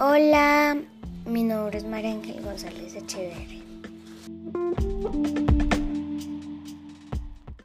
Hola, mi nombre es María Ángel González Echeverri.